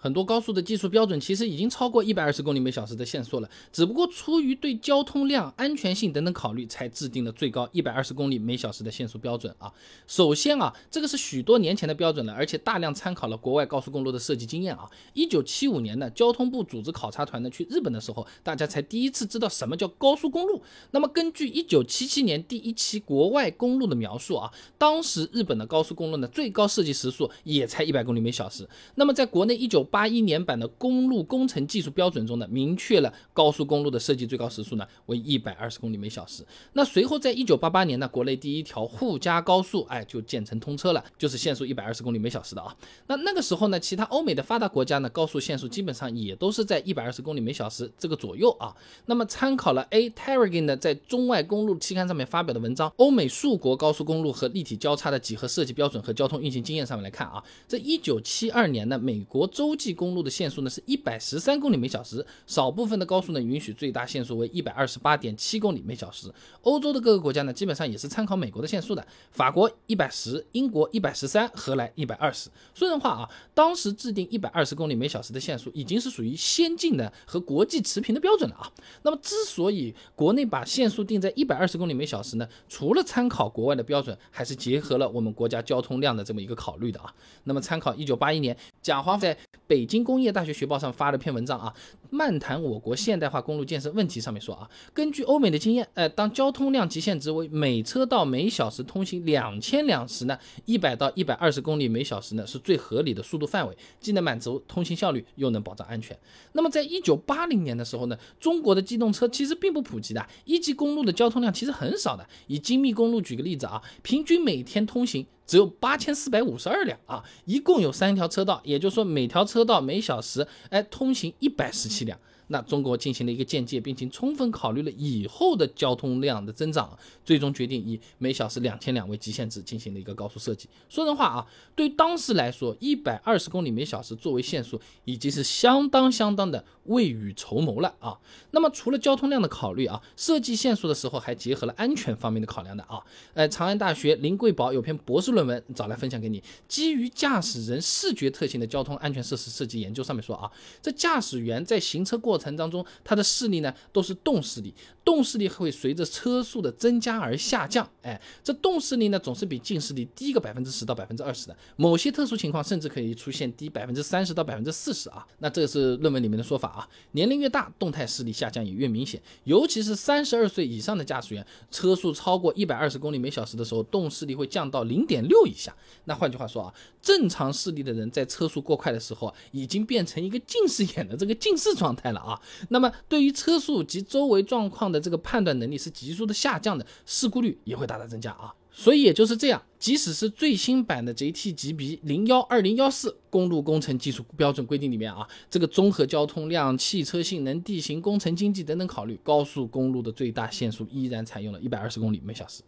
很多高速的技术标准其实已经超过一百二十公里每小时的限速了，只不过出于对交通量、安全性等等考虑，才制定了最高一百二十公里每小时的限速标准啊。首先啊，这个是许多年前的标准了，而且大量参考了国外高速公路的设计经验啊。一九七五年呢，交通部组织考察团呢去日本的时候，大家才第一次知道什么叫高速公路。那么根据一九七七年第一期国外公路的描述啊，当时日本的高速公路呢最高设计时速也才一百公里每小时。那么在国内一九八一年版的公路工程技术标准中呢，明确了高速公路的设计最高时速呢为一百二十公里每小时。那随后在一九八八年呢，国内第一条沪嘉高速哎就建成通车了，就是限速一百二十公里每小时的啊。那那个时候呢，其他欧美的发达国家呢，高速限速基本上也都是在一百二十公里每小时这个左右啊。那么参考了 A. Tarragon 的在中外公路期刊上面发表的文章《欧美数国高速公路和立体交叉的几何设计标准和交通运行经验》上面来看啊，这一九七二年呢，美国州际公路的限速呢是一百十三公里每小时，少部分的高速呢允许最大限速为一百二十八点七公里每小时。欧洲的各个国家呢基本上也是参考美国的限速的，法国一百十，英国一百十三，荷兰一百二十。说人话啊，当时制定一百二十公里每小时的限速，已经是属于先进的和国际持平的标准了啊。那么之所以国内把限速定在一百二十公里每小时呢，除了参考国外的标准，还是结合了我们国家交通量的这么一个考虑的啊。那么参考一九八一年蒋华在北京。工业大学学报上发了篇文章啊，漫谈我国现代化公路建设问题。上面说啊，根据欧美的经验，呃，当交通量极限值为每车道每小时通行两千两时呢，一百到一百二十公里每小时呢是最合理的速度范围，既能满足通行效率，又能保障安全。那么在一九八零年的时候呢，中国的机动车其实并不普及的，一级公路的交通量其实很少的。以京密公路举个例子啊，平均每天通行。只有八千四百五十二辆啊，一共有三条车道，也就是说每条车道每小时哎通行一百十七辆。那中国进行了一个间接，并且充分考虑了以后的交通量的增长，最终决定以每小时两千两为极限值进行了一个高速设计。说人话啊，对当时来说，一百二十公里每小时作为限速，已经是相当相当的未雨绸缪了啊。那么除了交通量的考虑啊，设计限速的时候还结合了安全方面的考量的啊。呃，长安大学林贵宝有篇博士论文找来分享给你，基于驾驶人视觉特性的交通安全设施设计研究上面说啊，这驾驶员在行车过程程当中，他的势力呢都是动势力，动视力会随着车速的增加而下降。哎，这动视力呢总是比近视力低个百分之十到百分之二十的，某些特殊情况甚至可以出现低百分之三十到百分之四十啊。那这个是论文里面的说法啊。年龄越大，动态视力下降也越明显，尤其是三十二岁以上的驾驶员，车速超过一百二十公里每小时的时候，动视力会降到零点六以下。那换句话说啊，正常视力的人在车速过快的时候，已经变成一个近视眼的这个近视状态了。啊，那么对于车速及周围状况的这个判断能力是急速的下降的，事故率也会大大增加啊。所以也就是这样，即使是最新版的 JTGB 零幺二零幺四公路工程技术标准规定里面啊，这个综合交通量、汽车性能、地形工程经济等等考虑，高速公路的最大限速依然采用了一百二十公里每小时。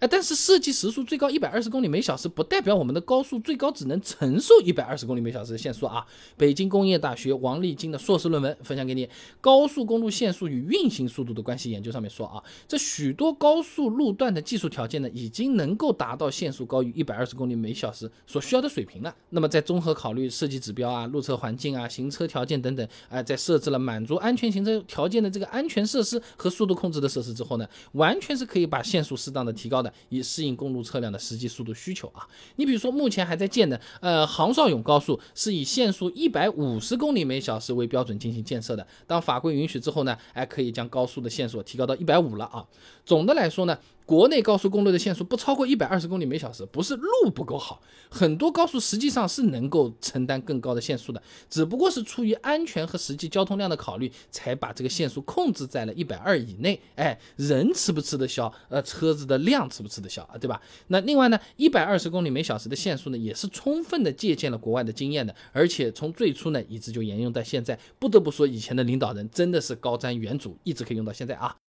哎，但是设计时速最高一百二十公里每小时，不代表我们的高速最高只能承受一百二十公里每小时的限速啊！北京工业大学王立金的硕士论文分享给你，《高速公路限速与运行速度的关系研究》上面说啊，这许多高速路段的技术条件呢，已经能够达到限速高于一百二十公里每小时所需要的水平了。那么在综合考虑设计指标啊、路侧环境啊、行车条件等等，哎，在设置了满足安全行车条件的这个安全设施和速度控制的设施之后呢，完全是可以把限速适当的提高。以适应公路车辆的实际速度需求啊！你比如说，目前还在建的，呃，杭绍甬高速是以限速一百五十公里每小时为标准进行建设的。当法规允许之后呢，还，可以将高速的限速提高到一百五了啊！总的来说呢。国内高速公路的限速不超过一百二十公里每小时，不是路不够好，很多高速实际上是能够承担更高的限速的，只不过是出于安全和实际交通量的考虑，才把这个限速控制在了一百二以内。哎，人吃不吃得消？呃，车子的量吃不吃得消啊？对吧？那另外呢，一百二十公里每小时的限速呢，也是充分的借鉴了国外的经验的，而且从最初呢，一直就沿用到现在。不得不说，以前的领导人真的是高瞻远瞩，一直可以用到现在啊。